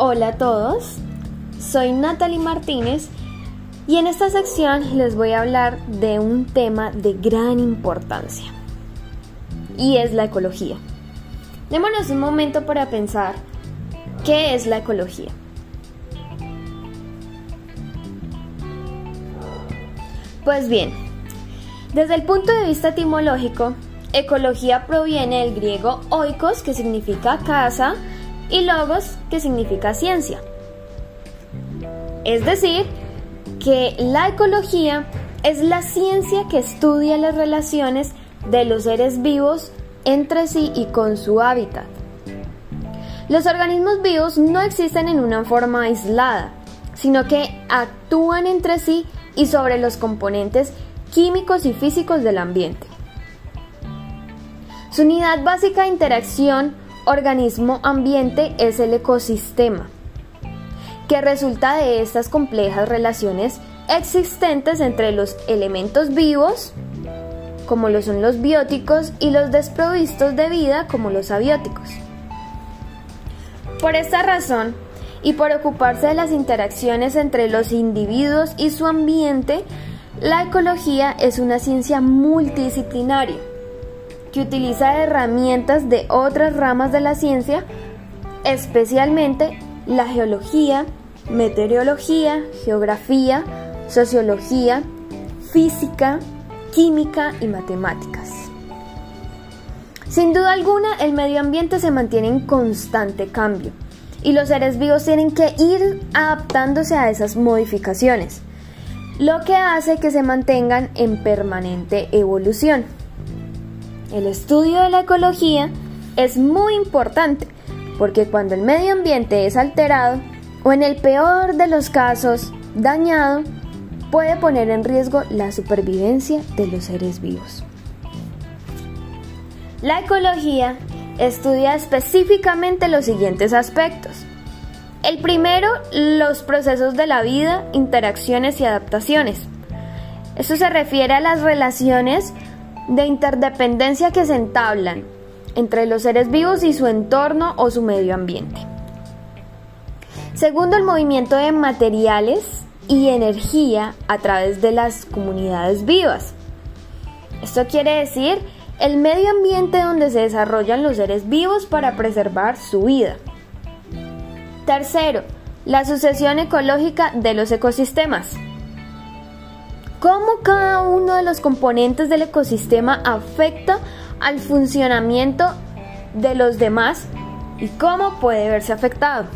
Hola a todos, soy Natalie Martínez y en esta sección les voy a hablar de un tema de gran importancia y es la ecología. Démonos un momento para pensar qué es la ecología. Pues bien, desde el punto de vista etimológico, ecología proviene del griego oikos, que significa casa, y logos, que significa ciencia. Es decir, que la ecología es la ciencia que estudia las relaciones de los seres vivos entre sí y con su hábitat. Los organismos vivos no existen en una forma aislada, sino que actúan entre sí y sobre los componentes químicos y físicos del ambiente. Su unidad básica de interacción organismo-ambiente es el ecosistema, que resulta de estas complejas relaciones existentes entre los elementos vivos, como lo son los bióticos, y los desprovistos de vida, como los abióticos. Por esta razón, y por ocuparse de las interacciones entre los individuos y su ambiente, la ecología es una ciencia multidisciplinaria utiliza herramientas de otras ramas de la ciencia, especialmente la geología, meteorología, geografía, sociología, física, química y matemáticas. Sin duda alguna, el medio ambiente se mantiene en constante cambio y los seres vivos tienen que ir adaptándose a esas modificaciones, lo que hace que se mantengan en permanente evolución. El estudio de la ecología es muy importante porque cuando el medio ambiente es alterado o en el peor de los casos dañado, puede poner en riesgo la supervivencia de los seres vivos. La ecología estudia específicamente los siguientes aspectos. El primero, los procesos de la vida, interacciones y adaptaciones. Esto se refiere a las relaciones de interdependencia que se entablan entre los seres vivos y su entorno o su medio ambiente. Segundo, el movimiento de materiales y energía a través de las comunidades vivas. Esto quiere decir el medio ambiente donde se desarrollan los seres vivos para preservar su vida. Tercero, la sucesión ecológica de los ecosistemas cómo cada uno de los componentes del ecosistema afecta al funcionamiento de los demás y cómo puede verse afectado.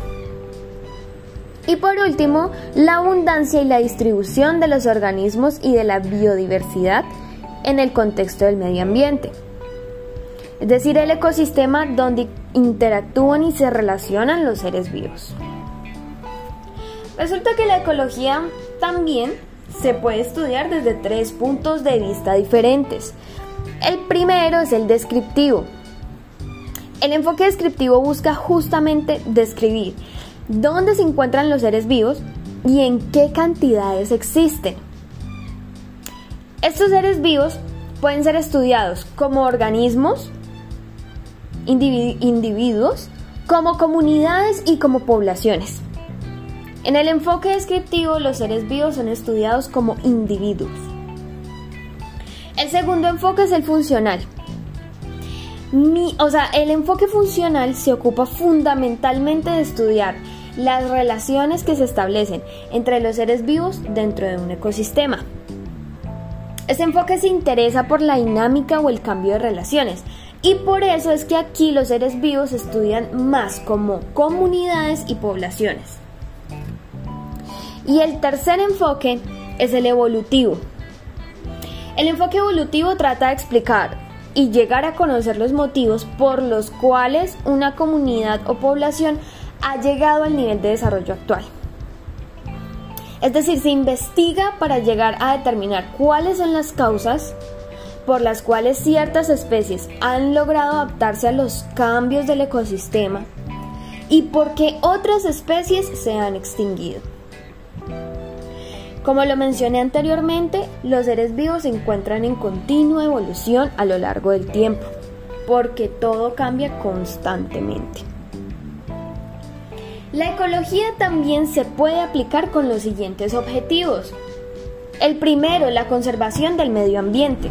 Y por último, la abundancia y la distribución de los organismos y de la biodiversidad en el contexto del medio ambiente. Es decir, el ecosistema donde interactúan y se relacionan los seres vivos. Resulta que la ecología también se puede estudiar desde tres puntos de vista diferentes. El primero es el descriptivo. El enfoque descriptivo busca justamente describir dónde se encuentran los seres vivos y en qué cantidades existen. Estos seres vivos pueden ser estudiados como organismos, individuos, como comunidades y como poblaciones. En el enfoque descriptivo, los seres vivos son estudiados como individuos. El segundo enfoque es el funcional. o sea, el enfoque funcional se ocupa fundamentalmente de estudiar las relaciones que se establecen entre los seres vivos dentro de un ecosistema. Este enfoque se interesa por la dinámica o el cambio de relaciones y por eso es que aquí los seres vivos estudian más como comunidades y poblaciones. Y el tercer enfoque es el evolutivo. El enfoque evolutivo trata de explicar y llegar a conocer los motivos por los cuales una comunidad o población ha llegado al nivel de desarrollo actual. Es decir, se investiga para llegar a determinar cuáles son las causas por las cuales ciertas especies han logrado adaptarse a los cambios del ecosistema y por qué otras especies se han extinguido. Como lo mencioné anteriormente, los seres vivos se encuentran en continua evolución a lo largo del tiempo, porque todo cambia constantemente. La ecología también se puede aplicar con los siguientes objetivos. El primero, la conservación del medio ambiente.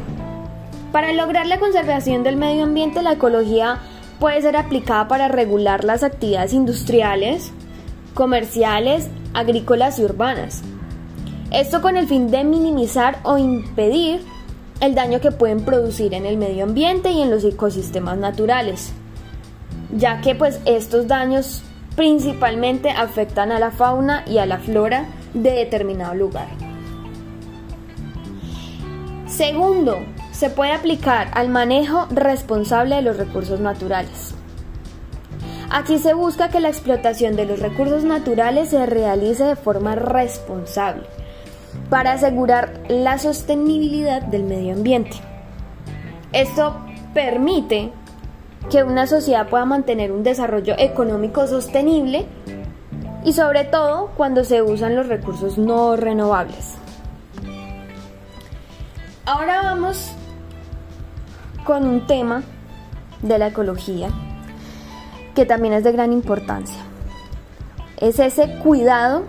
Para lograr la conservación del medio ambiente, la ecología puede ser aplicada para regular las actividades industriales, comerciales, agrícolas y urbanas. Esto con el fin de minimizar o impedir el daño que pueden producir en el medio ambiente y en los ecosistemas naturales, ya que pues estos daños principalmente afectan a la fauna y a la flora de determinado lugar. Segundo, se puede aplicar al manejo responsable de los recursos naturales. Aquí se busca que la explotación de los recursos naturales se realice de forma responsable para asegurar la sostenibilidad del medio ambiente. Esto permite que una sociedad pueda mantener un desarrollo económico sostenible y sobre todo cuando se usan los recursos no renovables. Ahora vamos con un tema de la ecología que también es de gran importancia. Es ese cuidado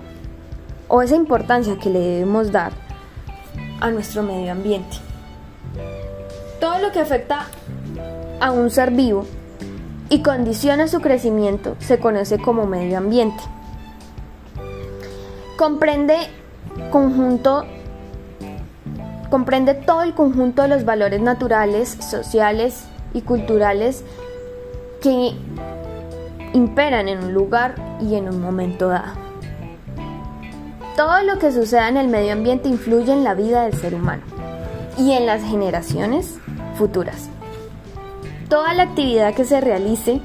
o esa importancia que le debemos dar a nuestro medio ambiente. Todo lo que afecta a un ser vivo y condiciona su crecimiento se conoce como medio ambiente. Comprende conjunto comprende todo el conjunto de los valores naturales, sociales y culturales que imperan en un lugar y en un momento dado. Todo lo que suceda en el medio ambiente influye en la vida del ser humano y en las generaciones futuras. Toda la actividad que se realice,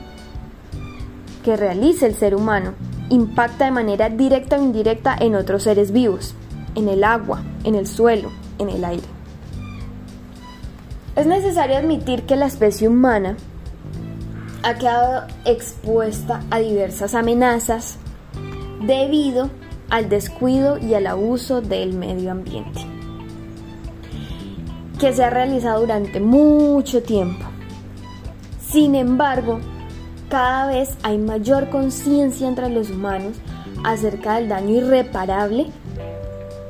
que realice el ser humano, impacta de manera directa o indirecta en otros seres vivos, en el agua, en el suelo, en el aire. Es necesario admitir que la especie humana ha quedado expuesta a diversas amenazas debido al descuido y al abuso del medio ambiente, que se ha realizado durante mucho tiempo. Sin embargo, cada vez hay mayor conciencia entre los humanos acerca del daño irreparable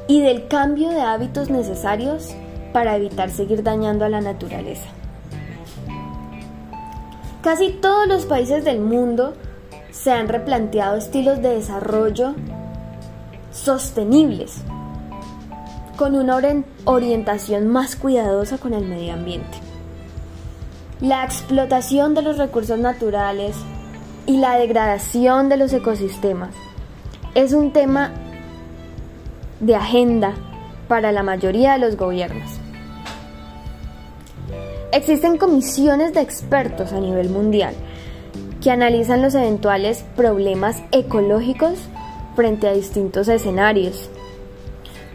y del cambio de hábitos necesarios para evitar seguir dañando a la naturaleza. Casi todos los países del mundo se han replanteado estilos de desarrollo sostenibles, con una orientación más cuidadosa con el medio ambiente. La explotación de los recursos naturales y la degradación de los ecosistemas es un tema de agenda para la mayoría de los gobiernos. Existen comisiones de expertos a nivel mundial que analizan los eventuales problemas ecológicos frente a distintos escenarios,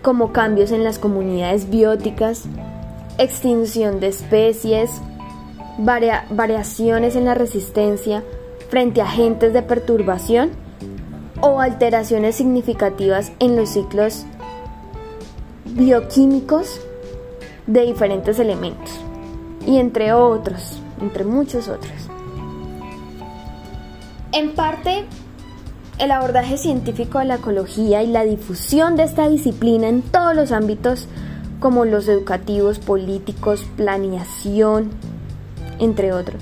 como cambios en las comunidades bióticas, extinción de especies, variaciones en la resistencia frente a agentes de perturbación o alteraciones significativas en los ciclos bioquímicos de diferentes elementos y entre otros, entre muchos otros. En parte, el abordaje científico de la ecología y la difusión de esta disciplina en todos los ámbitos como los educativos, políticos, planeación, entre otros.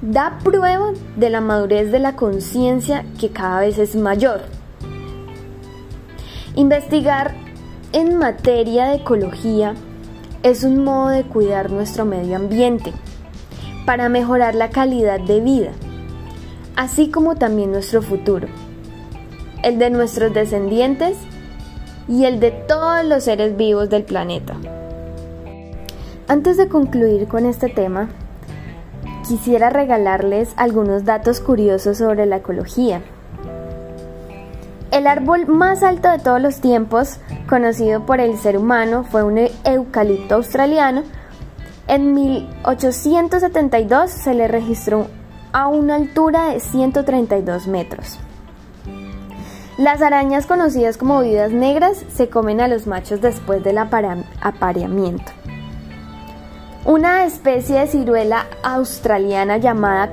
Da prueba de la madurez de la conciencia que cada vez es mayor. Investigar en materia de ecología es un modo de cuidar nuestro medio ambiente para mejorar la calidad de vida, así como también nuestro futuro, el de nuestros descendientes y el de todos los seres vivos del planeta. Antes de concluir con este tema, quisiera regalarles algunos datos curiosos sobre la ecología. El árbol más alto de todos los tiempos, conocido por el ser humano, fue un eucalipto australiano. En 1872 se le registró a una altura de 132 metros. Las arañas conocidas como vidas negras se comen a los machos después del apareamiento. Una especie de ciruela australiana llamada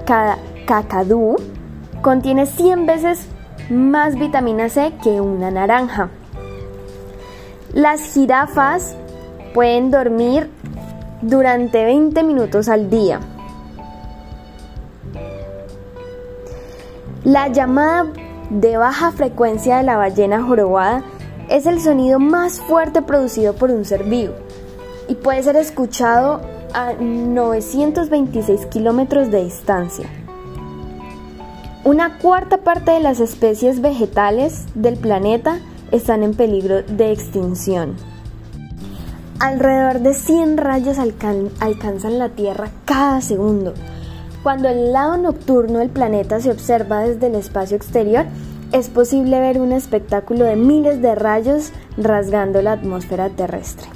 cacadú contiene 100 veces más vitamina C que una naranja. Las jirafas pueden dormir durante 20 minutos al día. La llamada de baja frecuencia de la ballena jorobada es el sonido más fuerte producido por un ser vivo y puede ser escuchado a 926 kilómetros de distancia. Una cuarta parte de las especies vegetales del planeta están en peligro de extinción. Alrededor de 100 rayos alcanzan la Tierra cada segundo. Cuando el lado nocturno del planeta se observa desde el espacio exterior, es posible ver un espectáculo de miles de rayos rasgando la atmósfera terrestre.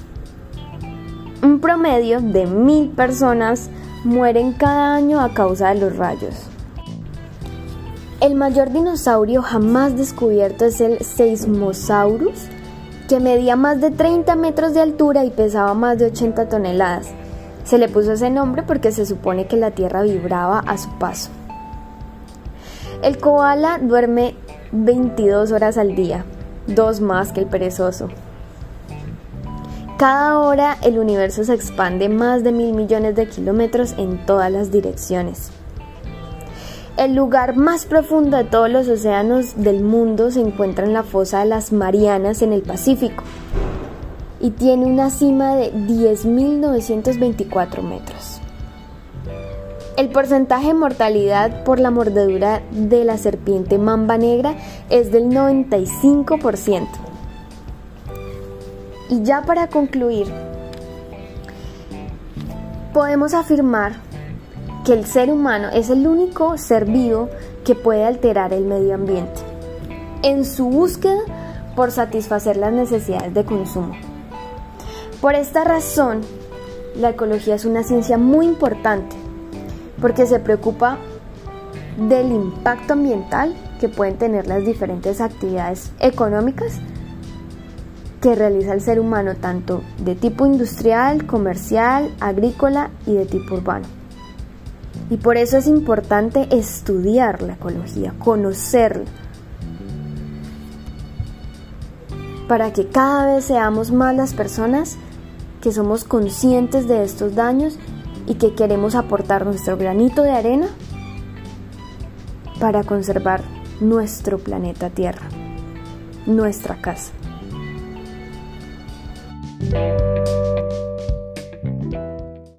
Un promedio de mil personas mueren cada año a causa de los rayos. El mayor dinosaurio jamás descubierto es el Seismosaurus, que medía más de 30 metros de altura y pesaba más de 80 toneladas. Se le puso ese nombre porque se supone que la Tierra vibraba a su paso. El koala duerme 22 horas al día, dos más que el perezoso. Cada hora el universo se expande más de mil millones de kilómetros en todas las direcciones. El lugar más profundo de todos los océanos del mundo se encuentra en la fosa de las Marianas en el Pacífico y tiene una cima de 10.924 metros. El porcentaje de mortalidad por la mordedura de la serpiente mamba negra es del 95%. Y ya para concluir, podemos afirmar que el ser humano es el único ser vivo que puede alterar el medio ambiente en su búsqueda por satisfacer las necesidades de consumo. Por esta razón, la ecología es una ciencia muy importante porque se preocupa del impacto ambiental que pueden tener las diferentes actividades económicas que realiza el ser humano, tanto de tipo industrial, comercial, agrícola y de tipo urbano. Y por eso es importante estudiar la ecología, conocerla, para que cada vez seamos más las personas que somos conscientes de estos daños y que queremos aportar nuestro granito de arena para conservar nuestro planeta Tierra, nuestra casa.